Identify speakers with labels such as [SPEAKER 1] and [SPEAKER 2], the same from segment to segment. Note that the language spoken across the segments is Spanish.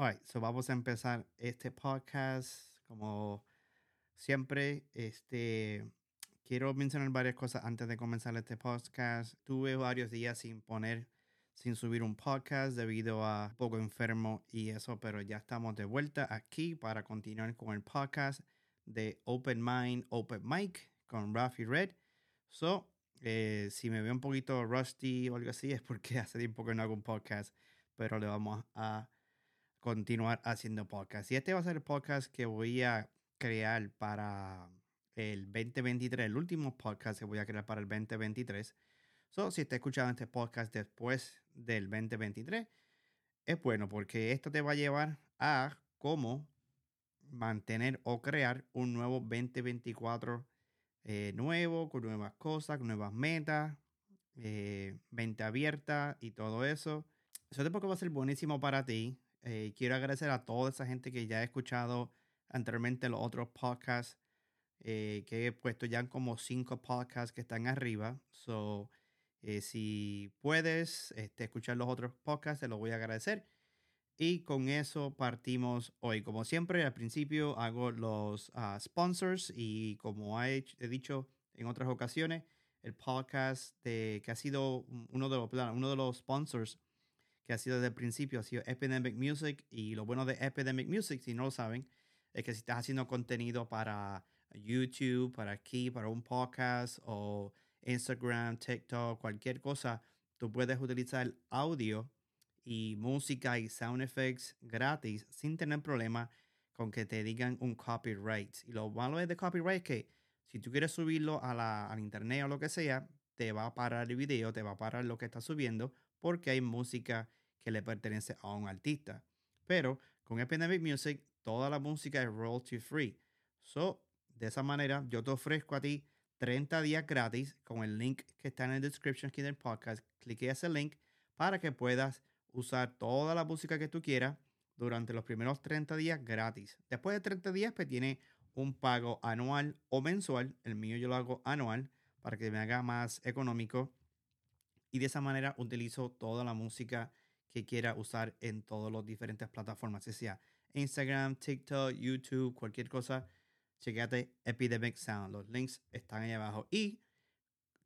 [SPEAKER 1] Alright, so vamos a empezar este podcast. Como siempre, este quiero mencionar varias cosas antes de comenzar este podcast. Tuve varios días sin poner, sin subir un podcast debido a poco enfermo y eso, pero ya estamos de vuelta aquí para continuar con el podcast de Open Mind, Open Mic con Rafi Red. So, eh, si me veo un poquito rusty o algo así, es porque hace tiempo que no hago un podcast, pero le vamos a continuar haciendo podcast. Y este va a ser el podcast que voy a crear para el 2023, el último podcast que voy a crear para el 2023. So, si está escuchando este podcast después del 2023, es bueno porque esto te va a llevar a cómo mantener o crear un nuevo 2024 eh, nuevo, con nuevas cosas, con nuevas metas, eh, mente abierta y todo eso. Eso de poco va a ser buenísimo para ti. Eh, quiero agradecer a toda esa gente que ya ha escuchado anteriormente los otros podcasts, que he puesto ya como cinco podcasts que están arriba. So, si puedes este, escuchar los otros podcasts, te lo voy a agradecer. Y con eso partimos hoy. Como siempre, al principio hago los ah, sponsors y como he, dicho en otras ocasiones, el podcast que ha sido uno de, los, uno de los sponsors que ha sido desde el principio ha sido Epidemic Music. Y lo bueno de Epidemic Music, si no lo saben, es que si estás haciendo contenido para YouTube, para aquí, para un podcast o Instagram, TikTok, cualquier cosa, tú puedes utilizar audio y música y sound effects gratis sin tener problema con que te digan un copyright. Y lo malo es de copyright es que si tú quieres subirlo a la, al internet o lo que sea, te va a parar el video, te va a parar lo que estás subiendo porque hay música que le pertenece a un artista. Pero con Epidemic Music, toda la música es royalty free. So, de esa manera, yo te ofrezco a ti 30 días gratis con el link que está en la description aquí del podcast. Clique ese link para que puedas usar toda la música que tú quieras durante los primeros 30 días gratis. Después de 30 días, pues tiene un pago anual o mensual. El mío yo lo hago anual para que me haga más económico. Y de esa manera utilizo toda la música que quiera usar en todas las diferentes plataformas, sea Instagram, TikTok, YouTube, cualquier cosa. Chequéate Epidemic Sound. Los links están ahí abajo. Y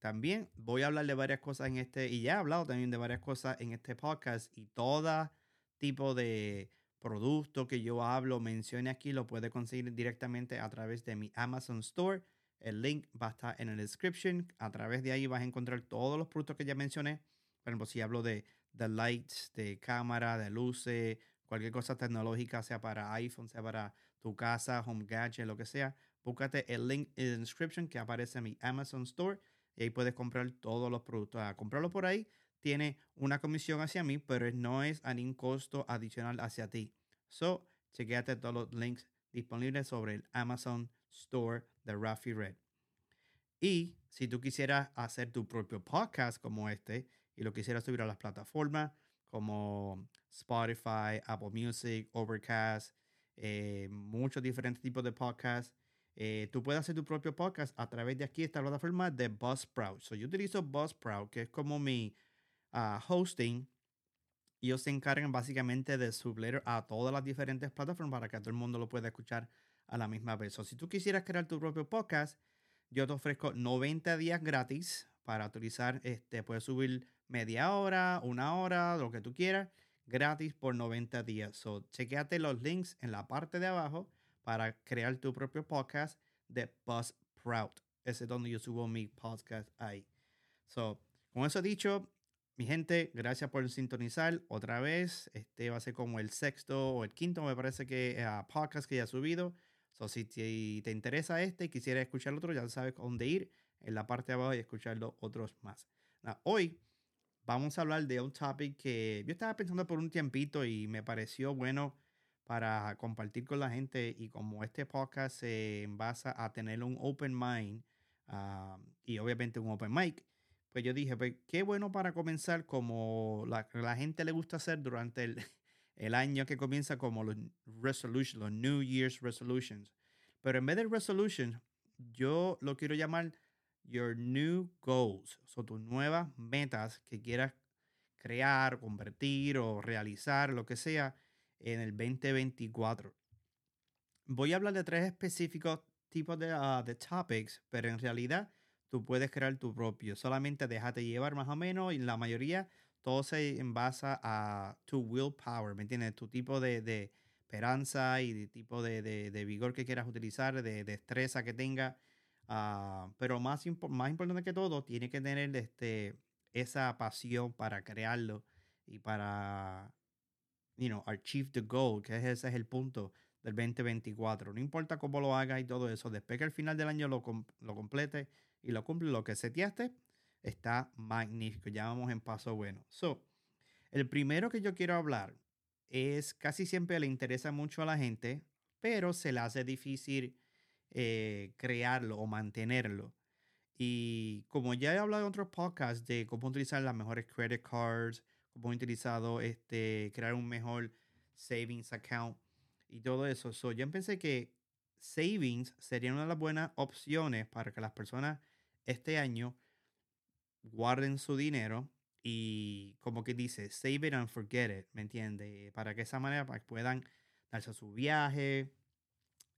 [SPEAKER 1] también voy a hablar de varias cosas en este, y ya he hablado también de varias cosas en este podcast y todo tipo de producto que yo hablo, mencione aquí, lo puede conseguir directamente a través de mi Amazon Store. El link va a estar en la description. A través de ahí vas a encontrar todos los productos que ya mencioné. Por ejemplo, si hablo de, de lights, de cámara, de luces, cualquier cosa tecnológica, sea para iPhone, sea para tu casa, home gadget, lo que sea, búscate el link en la description que aparece en mi Amazon Store y ahí puedes comprar todos los productos. A comprarlo por ahí tiene una comisión hacia mí, pero no es a ningún costo adicional hacia ti. So, chequeate todos los links disponibles sobre el Amazon Store de Rafi Red. Y si tú quisieras hacer tu propio podcast como este y lo quisieras subir a las plataformas como Spotify, Apple Music, Overcast, eh, muchos diferentes tipos de podcasts, eh, tú puedes hacer tu propio podcast a través de aquí, esta plataforma de Buzzsprout. So, yo utilizo Buzzsprout, que es como mi ah, hosting. Ellos se encargan básicamente de subir a todas las diferentes plataformas para que todo el mundo lo pueda escuchar a la misma vez. So, si tú quisieras crear tu propio podcast, yo te ofrezco 90 días gratis para utilizar. Este, puedes subir media hora, una hora, lo que tú quieras, gratis por 90 días. So, chequeate los links en la parte de abajo para crear tu propio podcast de Buzzsprout. Ese es donde yo subo mi podcast ahí. So, con eso dicho, mi gente, gracias por sintonizar otra vez. Este va a ser como el sexto o el quinto, me parece que uh, podcast que ya he subido. So, si te, interesa este y quisiera escuchar otro, ya sabes dónde ir en la parte de abajo y escuchar los otros más. hoy vamos a hablar de un topic que yo estaba pensando por un tiempito y me pareció bueno para compartir con la gente y como este podcast se basa a tener un open mind ah, y obviamente un open mic, pues yo dije, pues qué bueno para comenzar como la, la gente le gusta hacer durante el, el, año que comienza como los resolutions, los New Year's resolutions. Pero en vez de resolutions, yo lo quiero llamar your new goals, o tus nuevas metas que quieras crear, convertir o realizar, lo que sea en el 2024. Voy a hablar de tres específicos tipos de, ah, de topics, pero en realidad tú puedes crear tu propio. Solamente déjate llevar más o menos y la mayoría todo se envasa a tu willpower, ¿me entiendes? Tu tipo de, esperanza y de tipo de, vigor que quieras utilizar, de destreza que tenga. Ah, pero más, más importante que todo, tiene que tener este, esa pasión para crearlo y para, you know, achieve the goal, que ese es el punto del 2024. No importa cómo lo hagas y todo eso, después que al final del año lo, lo complete y lo cumple, lo que seteaste, está magnífico. Ya vamos en paso bueno. So, el primero que yo quiero hablar es casi siempre le interesa mucho a la gente, pero se le hace difícil eh, crearlo o mantenerlo. Y como ya he hablado en otros podcasts de cómo utilizar las mejores credit cards, cómo he utilizado este, crear un mejor savings account, y todo eso. So, yo pensé que savings sería una de las buenas opciones para que las personas este año guarden su dinero y como que dice, save it and forget it, ¿me entiende? Para que esa manera puedan darse su viaje,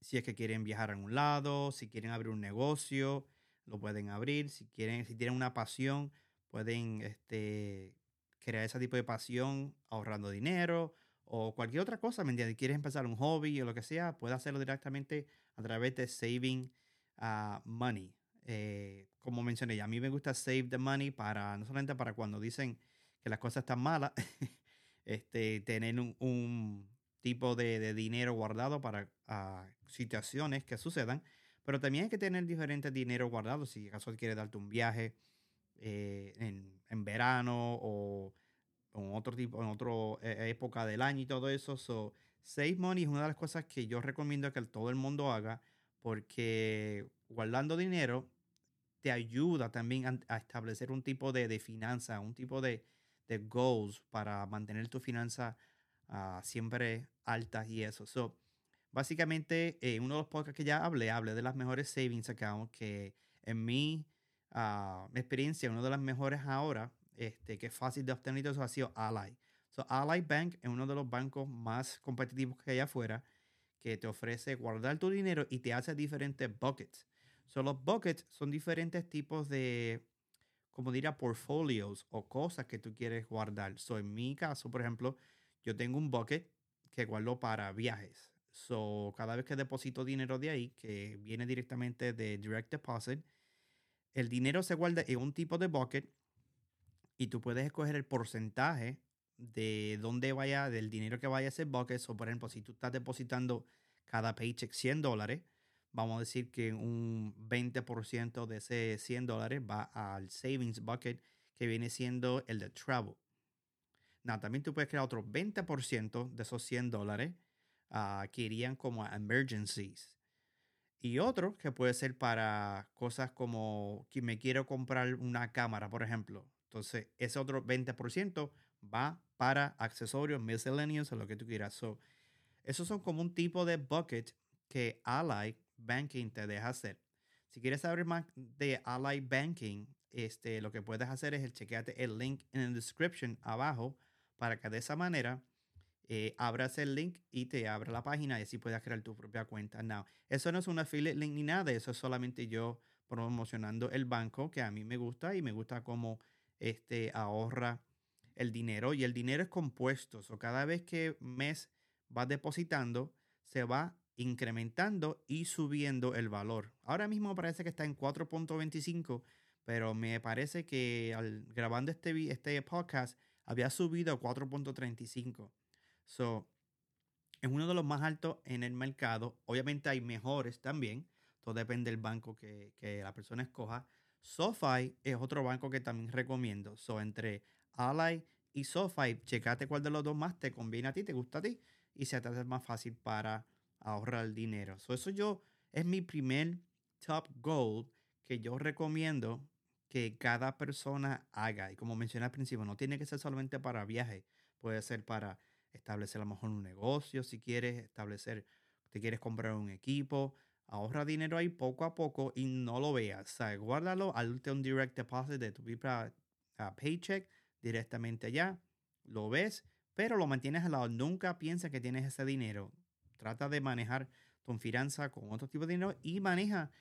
[SPEAKER 1] si es que quieren viajar a un lado, si quieren abrir un negocio, lo pueden abrir, si quieren, si tienen una pasión, pueden este, crear ese tipo de pasión ahorrando dinero o cualquier otra cosa, ¿me entiendes? Quieres empezar un hobby o lo que sea, puedes hacerlo directamente a través de Saving uh, Money. Eh, como mencioné, a mí me gusta Save the Money para, no solamente para cuando dicen que las cosas están malas, este, tener un, tipo de, dinero guardado para uh, situaciones que sucedan, pero también hay que tener diferentes dinero guardados si acaso quieres darte un viaje eh, en, en verano o en otro tipo, en otra eh, época del año y todo eso. So, Save Money es una de las cosas que yo recomiendo que todo el mundo haga porque guardando dinero te ayuda también a, establecer un tipo de, de finanza, un tipo de, de, goals para mantener tu finanza uh, siempre altas y eso. So, básicamente, en uno de los podcasts que ya hablé, hablé de las mejores savings accounts que en mi uh, experiencia, una de las mejores ahora este, que es fácil de obtener eso ha sido Ally. So, Ally Bank es uno de los bancos más competitivos que hay afuera que te ofrece guardar tu dinero y te hace diferentes buckets. So, los buckets son diferentes tipos de, como diría, portfolios o cosas que tú quieres guardar. So, en mi caso, por ejemplo, yo tengo un bucket que guardo para viajes. So, cada vez que deposito dinero de ahí, que viene directamente de Direct Deposit, el dinero se guarda en un tipo de bucket y tú puedes escoger el porcentaje de dónde vaya, del dinero que vaya a ese bucket. O por ejemplo, si tú estás depositando cada paycheck 100 dólares, vamos a decir que un 20% de ese 100 dólares va al savings bucket que viene siendo el de travel. Nada, también tú puedes crear otro 20% de esos 100 dólares uh, que irían como emergencies. Y otro que puede ser para cosas como que me quiero comprar una cámara, por ejemplo. Entonces, ese otro 20% va para accesorios, miscellaneous o lo que tú quieras. So, esos son como un tipo de bucket que Ally Banking te deja hacer. Si quieres saber más de Ally Banking, este, lo que puedes hacer es el el link en la description abajo para que de esa manera eh, abras el link y te abra la página y así puedas crear tu propia cuenta. Now, eso no es un affiliate link ni nada, eso es solamente yo promocionando el banco que a mí me gusta y me gusta como este, ahorra el dinero y el dinero es compuesto. O cada vez que mes vas depositando, se va incrementando y subiendo el valor. Ahora mismo parece que está en 4.25, pero me parece que al grabando este, este podcast había subido a 4.35. So, es uno de los más altos en el mercado. Obviamente hay mejores también. Todo depende del banco que, que la persona escoja. SoFi es otro banco que también recomiendo. So, entre Ally y SoFi, checate cuál de los dos más te conviene a ti, te gusta a ti y se te hace más fácil para ahorrar dinero. So, eso yo es mi primer top goal que yo recomiendo que cada persona haga. Y como mencioné al principio, no tiene que ser solamente para viajes, puede ser para establecer a lo mejor un negocio, si quieres establecer, te quieres comprar un equipo, ahorra dinero ahí poco a poco y no lo veas. O sea, guárdalo, hazte un direct deposit de tu a paycheck directamente allá, lo ves, pero lo mantienes al lado. Nunca pienses que tienes ese dinero. Trata de manejar tu finanza con otro tipo de dinero y maneja,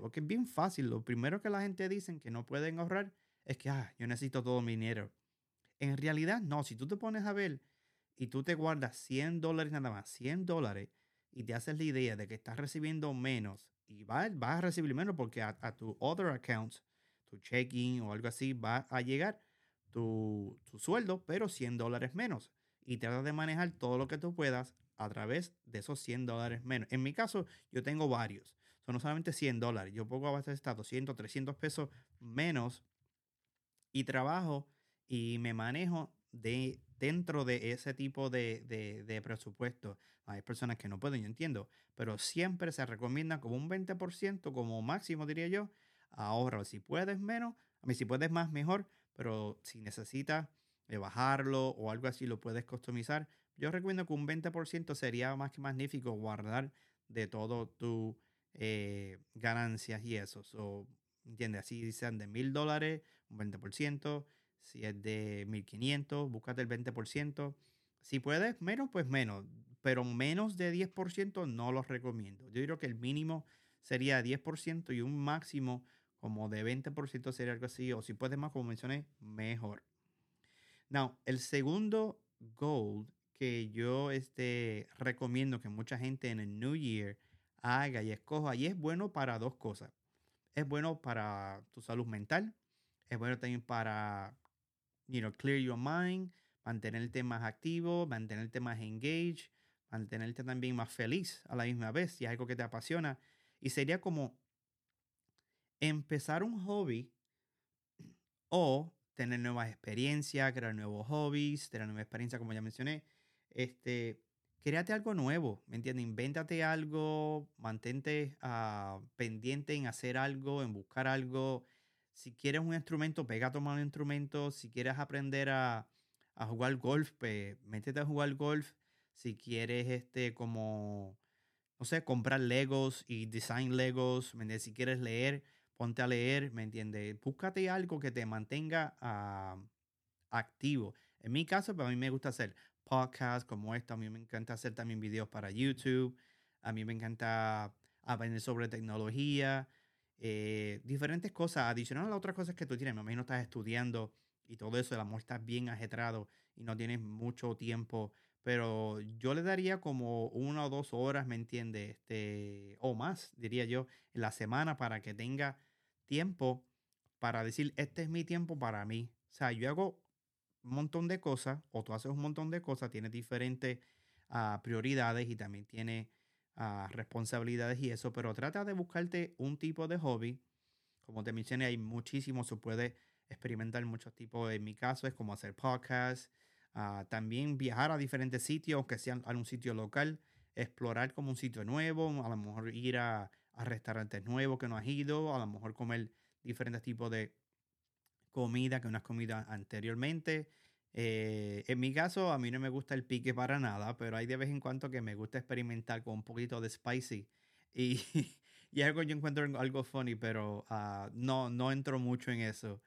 [SPEAKER 1] porque es bien fácil. Lo primero que la gente dice que no pueden ahorrar es que, ah, yo necesito todo mi dinero. En realidad, no. Si tú te pones a ver y tú te guardas 100 dólares nada más, 100 dólares, y te haces la idea de que estás recibiendo menos y vas, a recibir menos porque a, tu other accounts, tu checking o algo así, va a llegar tu, tu sueldo, pero 100 dólares menos. Y trata de manejar todo lo que tú puedas a través de esos 100 dólares menos. En mi caso, yo tengo varios. Son no solamente 100 dólares. Yo pongo a base de 200, 300 pesos menos y trabajo y me manejo de dentro de ese tipo de, de, presupuesto. Hay personas que no pueden, yo entiendo, pero siempre se recomienda como un 20%, como máximo diría yo, ahorro. Si puedes menos, a mí si puedes más, mejor, pero si necesitas eh, bajarlo o algo así, lo puedes customizar. Yo recomiendo que un 20% sería más que magnífico guardar de todo tu eh, ganancias y eso. So, ¿Entiendes? Así sean de mil dólares, un 20%. Si es de 1500, búscate el 20%. Si puedes menos, pues menos. Pero menos de 10% no los recomiendo. Yo diría que el mínimo sería 10% y un máximo como de 20% sería algo así. O si puedes más, como mencioné, mejor. Now, el segundo goal que yo este, recomiendo que mucha gente en el New Year haga y escoja, y es bueno para dos cosas. Es bueno para tu salud mental, es bueno también para you know, clear your mind, mantenerte más activo, mantenerte más engaged, mantenerte también más feliz a la misma vez, si es algo que te apasiona. Y sería como empezar un hobby o tener nuevas experiencias, crear nuevos hobbies, tener nueva experiencia, como ya mencioné. Este, créate algo nuevo, ¿me entiendes? Invéntate algo, mantente uh, pendiente en hacer algo, en buscar algo, si quieres un instrumento, pega a tomar un instrumento. Si quieres aprender a, jugar golf, pues métete a jugar golf. Si quieres, este, como, no sé, comprar Legos y design Legos, ¿me Si quieres leer, ponte a leer, ¿me entiendes? Búscate algo que te mantenga ah, activo. En mi caso, pues a mí me gusta hacer podcasts como esto. A mí me encanta hacer también videos para YouTube. A mí me encanta aprender sobre tecnología. Eh, diferentes cosas, adicional a las otras cosas que tú tienes. Me imagino estás estudiando y todo eso, el amor está bien ajetrado y no tienes mucho tiempo. Pero yo le daría como una o dos horas, ¿me entiendes? Este, o más, diría yo, en la semana para que tenga tiempo para decir, este es mi tiempo para mí. O sea, yo hago montón de cosas, o tú haces un montón de cosas, tienes diferentes ah, prioridades y también tienes responsabilidades y eso, pero trata de buscarte un tipo de hobby. Como te mencioné, hay muchísimos, se puede experimentar muchos tipos. En mi caso es como hacer podcasts, ah, también viajar a diferentes sitios, que sean a un sitio local, explorar como un sitio nuevo, a lo mejor ir a, a restaurantes nuevos que no has ido, a lo mejor comer diferentes tipos de comida que no has comido anteriormente. Eh, en mi caso, a mí no me gusta el pique para nada, pero hay de vez en cuando que me gusta experimentar con un poquito de spicy. Y, y algo yo encuentro algo funny, pero uh, no, no entro mucho en eso.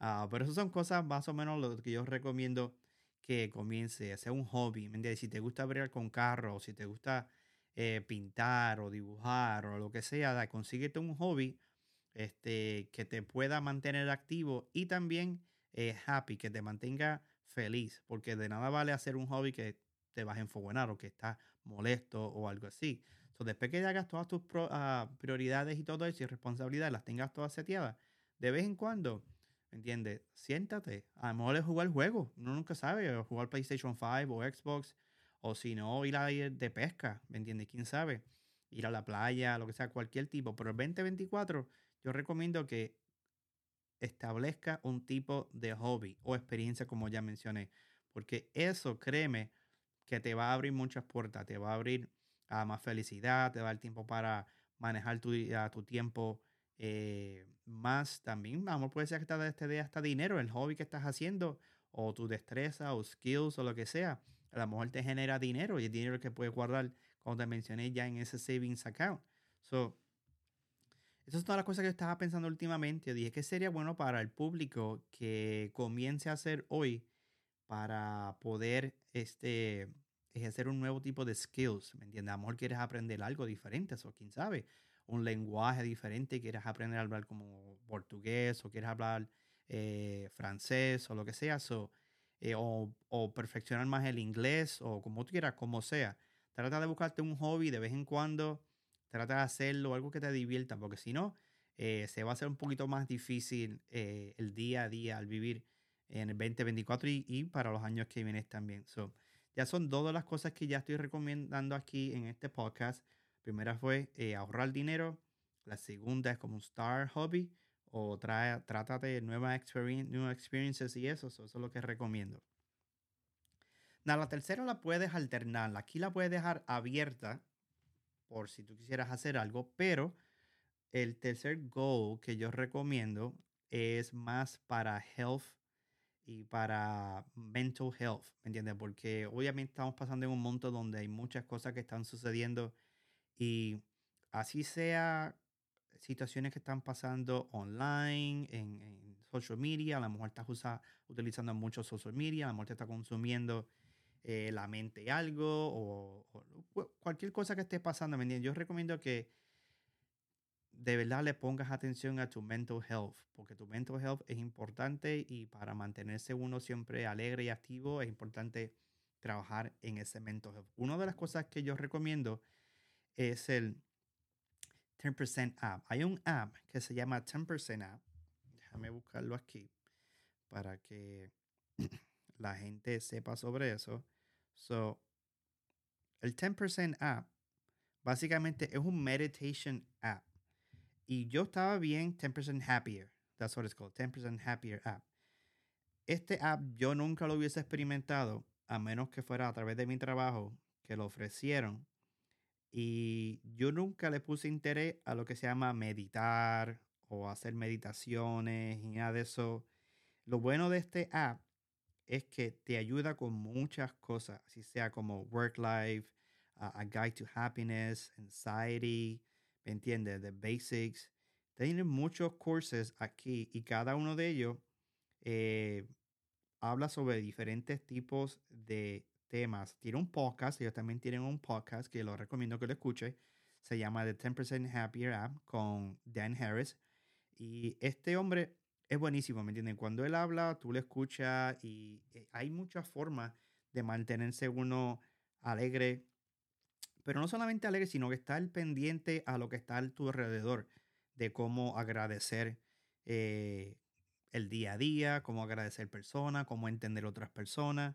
[SPEAKER 1] Uh, pero eso son cosas más o menos lo que yo recomiendo que comience, a hacer un hobby. ¿me Si te gusta abrir con carros, si te gusta eh, pintar o dibujar o lo que sea, consíguete un hobby este, que te pueda mantener activo y también eh, happy, que te mantenga feliz, porque de nada vale hacer un hobby que te vas a enfogonar o que estás molesto o algo así. So, después que hagas todas tus ah, prioridades y todo eso y responsabilidades, las tengas todas seteadas, de vez en cuando, ¿me entiendes? Siéntate. A lo mejor es jugar juego, uno nunca sabe, o jugar PlayStation 5 o Xbox, o si no, ir a ir de pesca, ¿me entiendes? ¿Quién sabe? Ir a la playa, lo que sea, cualquier tipo. Pero el 2024, yo recomiendo que establezca un tipo de hobby o experiencia como ya mencioné, porque eso, créeme, que te va a abrir muchas puertas, te va a abrir a más felicidad, te va a dar tiempo para manejar tu, tu tiempo eh, más también, vamos, puede ser que te este dé hasta dinero, el hobby que estás haciendo o tu destreza o skills o lo que sea, a lo mejor te genera dinero y el dinero que puedes guardar, como te mencioné ya en ese savings account. So, esa es toda la cosa que yo estaba pensando últimamente. Yo dije que sería bueno para el público que comience a hacer hoy para poder este, ejercer un nuevo tipo de skills, ¿me entiendes? A mejor quieres aprender algo diferente, eso quién sabe, un lenguaje diferente, quieres aprender a hablar como portugués o quieres hablar eh, francés o lo que sea, eh, o, o, perfeccionar más el inglés o como tú quieras, como sea. Trata de buscarte un hobby de vez en cuando, trata de hacerlo, algo que te divierta, porque si no, eh, se va a hacer un poquito más difícil el día a día al vivir en el 2024 y, y para los años que vienen también. So, ya son de las cosas que ya estoy recomendando aquí en este podcast. primera fue ahorrar dinero. La segunda es como un star hobby o trae, trata de nuevas experiencias y eso, eso, es lo que recomiendo. Nada, la tercera la puedes alternar. Aquí la puedes dejar abierta por si tú quisieras hacer algo, pero el tercer goal que yo recomiendo es más para health y para mental health, ¿me entiendes? Porque obviamente estamos pasando en un mundo donde hay muchas cosas que están sucediendo y así sea situaciones que están pasando online, en, social media, a lo mejor estás utilizando mucho social media, a lo mejor te está consumiendo eh, la mente algo o, cualquier cosa que esté pasando, ¿me entiendes? Yo recomiendo que de verdad le pongas atención a tu mental health, porque tu mental health es importante y para mantenerse uno siempre alegre y activo es importante trabajar en ese mental health. Una de las cosas que yo recomiendo es el 10% App. Hay un app que se llama 10% App. Déjame buscarlo aquí para que la gente sepa sobre eso. So, el 10% App básicamente es un meditation app. Y yo estaba bien 10% Happier. That's what it's called. 10% Happier App. Este app yo nunca lo hubiese experimentado a menos que fuera a través de mi trabajo que lo ofrecieron y yo nunca le puse interés a lo que se llama meditar o hacer meditaciones y nada de eso. Lo bueno de este app es que te ayuda con muchas cosas, así sea como work life, a guide to happiness, anxiety, ¿me entiendes? The basics. Tienen muchos cursos aquí y cada uno de ellos eh, habla sobre diferentes tipos de temas. Tiene un podcast, ellos también tienen un podcast que lo recomiendo que lo escuche. Se llama The 10% Happier App con Dan Harris. Y este hombre es buenísimo, ¿me entienden? Cuando él habla, tú lo escuchas y eh, hay muchas formas de mantenerse uno alegre. Pero no solamente alegre, sino que estar pendiente a lo que está a tu alrededor, de cómo agradecer eh, el día a día, cómo agradecer personas, cómo entender otras personas.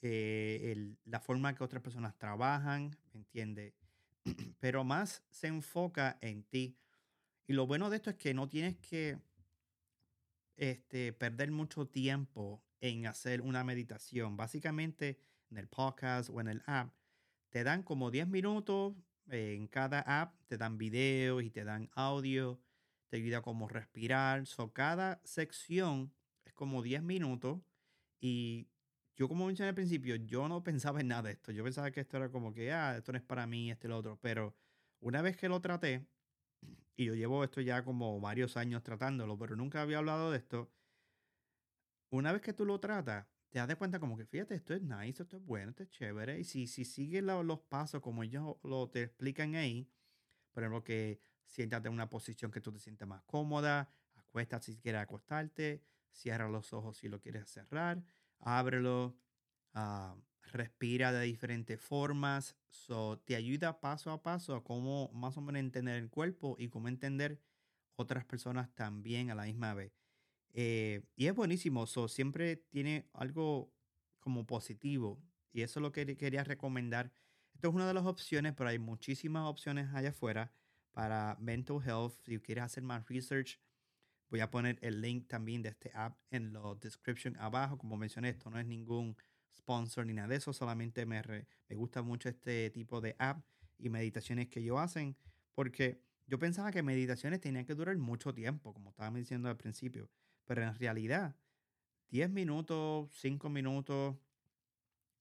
[SPEAKER 1] Eh, la forma que otras personas trabajan, ¿me entiendes? Pero más se enfoca en ti. Y lo bueno de esto es que no tienes que este, perder mucho tiempo en hacer una meditación. Básicamente, en el podcast o en el app, te dan como 10 minutos en cada app, te dan videos y te dan audio, te ayuda como respirar. So, cada sección es como 10 minutos y yo como mencioné al principio, yo no pensaba en nada de esto. Yo pensaba que esto era como que, ah, esto no es para mí, este y lo otro. Pero una vez que lo traté, y yo llevo esto ya como varios años tratándolo, pero nunca había hablado de esto. Una vez que tú lo tratas, te das cuenta como que, fíjate, esto es nice, esto es bueno, esto es chévere. Y si, si sigues los pasos como ellos lo te explican ahí, por ejemplo, que siéntate en una posición que tú te sientes más cómoda, acuéstate si quieres acostarte, cierra los ojos si lo quieres cerrar ábrelo, ah, respira de diferentes formas. So, te ayuda paso a paso a cómo más o menos entender el cuerpo y cómo entender otras personas también a la misma vez. Eh, y es buenísimo, so, siempre tiene algo como positivo y eso es lo que quería recomendar. Esto es una de las opciones, pero hay muchísimas opciones allá afuera para mental health. Si quieres hacer más research, Voy a poner el link también de este app en la description abajo. Como mencioné, esto no es ningún sponsor ni nada de eso. Solamente me, me gusta mucho este tipo de app y meditaciones que ellos hacen. Porque yo pensaba que meditaciones tenían que durar mucho tiempo, como estaba diciendo al principio. Pero en realidad, 10 minutos, 5 minutos,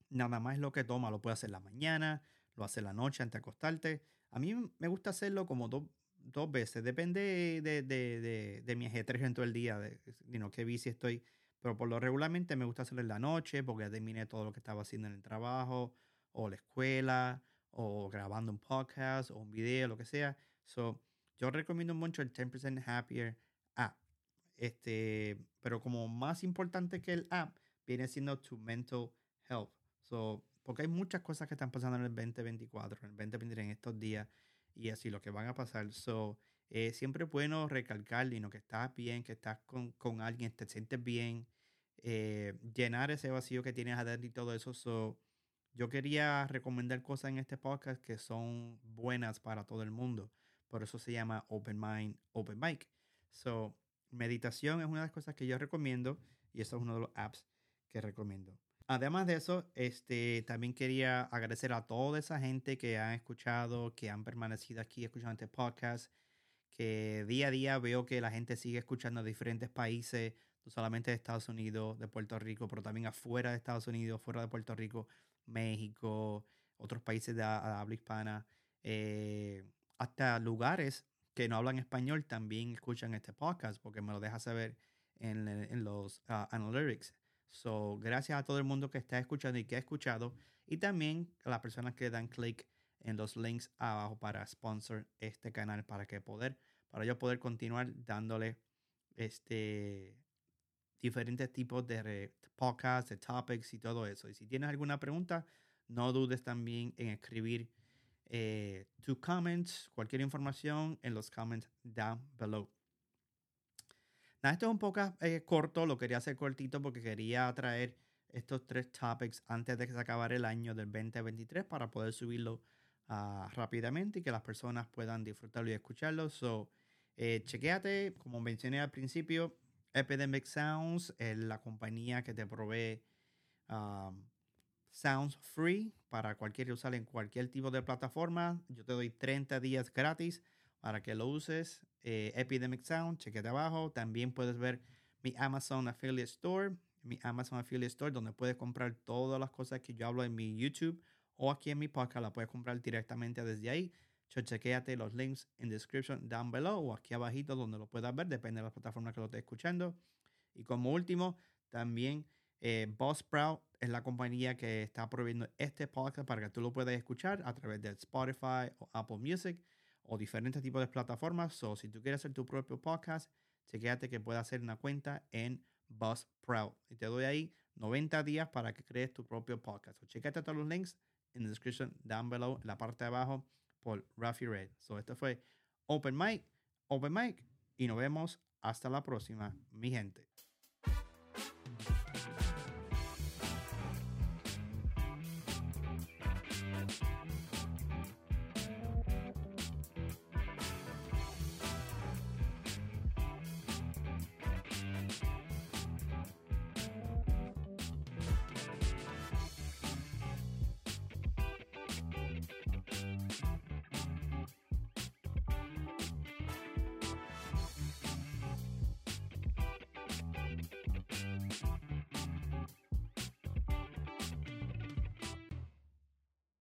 [SPEAKER 1] nada más lo que toma. Lo puedes hacer la mañana, lo hace la noche antes de acostarte. A mí me gusta hacerlo como dos, dos veces. Depende de, de, de, de mi ajedrez en todo el día, de, que qué bici estoy. Pero por lo regularmente me gusta hacerlo en la noche porque ya terminé todo lo que estaba haciendo en el trabajo o la escuela o grabando un podcast o un video, lo que sea. So, yo recomiendo mucho el 10% Happier app. Este, pero como más importante que el app viene siendo tu mental health. So, porque hay muchas cosas que están pasando en el 2024, en el 2023, en estos días y así lo que van a pasar. So, eh, siempre es bueno recalcar y no, que estás bien, que estás con, con alguien, te sientes bien, eh, llenar ese vacío que tienes adentro y todo eso. So, yo quería recomendar cosas en este podcast que son buenas para todo el mundo. Por eso se llama Open Mind, Open Mic. So, meditación es una de las cosas que yo recomiendo y eso es uno de los apps que recomiendo. Además de eso, este, también quería agradecer a toda esa gente que han escuchado, que han permanecido aquí escuchando este podcast, que día a día veo que la gente sigue escuchando de diferentes países, no solamente de Estados Unidos, de Puerto Rico, pero también afuera de Estados Unidos, fuera de Puerto Rico, México, otros países de habla hispana, eh, hasta lugares que no hablan español también escuchan este podcast porque me lo deja saber en, en los uh, analytics. So, gracias a todo el mundo que está escuchando y que ha escuchado y también a las personas que dan clic en los links abajo para sponsor este canal para que poder para yo poder continuar dándole este diferentes tipos de podcasts, de topics y todo eso. Y si tienes alguna pregunta, no dudes también en escribir eh, tu comments, cualquier información en los comments down below. Nada, esto es un poco eh, corto, lo quería hacer cortito porque quería traer estos tres topics antes de que se acabara el año del 2023 para poder subirlo uh, rápidamente y que las personas puedan disfrutarlo y escucharlo. So, eh, chequéate, como mencioné al principio, Epidemic Sounds es la compañía que te provee um, sounds free para cualquier usar en cualquier tipo de plataforma. Yo te doy 30 días gratis para que lo uses. Eh, Epidemic Sound, chequete abajo. También puedes ver mi Amazon Affiliate Store, mi Amazon Affiliate Store, donde puedes comprar todas las cosas que yo hablo en mi YouTube o aquí en mi podcast. La puedes comprar directamente desde ahí. Chequéate los links en description down below o aquí abajito donde lo puedas ver, depende de la plataforma que lo estés escuchando. Y como último, también eh, Buzzsprout es la compañía que está proveyendo este podcast para que tú lo puedas escuchar a través de Spotify o Apple Music o diferentes tipos de plataformas. O si tú quieres hacer tu propio podcast, chequéate que puedas hacer una cuenta en Buzzsprout. Y te doy ahí 90 días para que crees tu propio podcast. So, chequéate todos los links en la description down below, en la parte de abajo por Rafi Red. So, esto fue Open Mic, Open Mic, y nos vemos hasta la próxima, mi gente.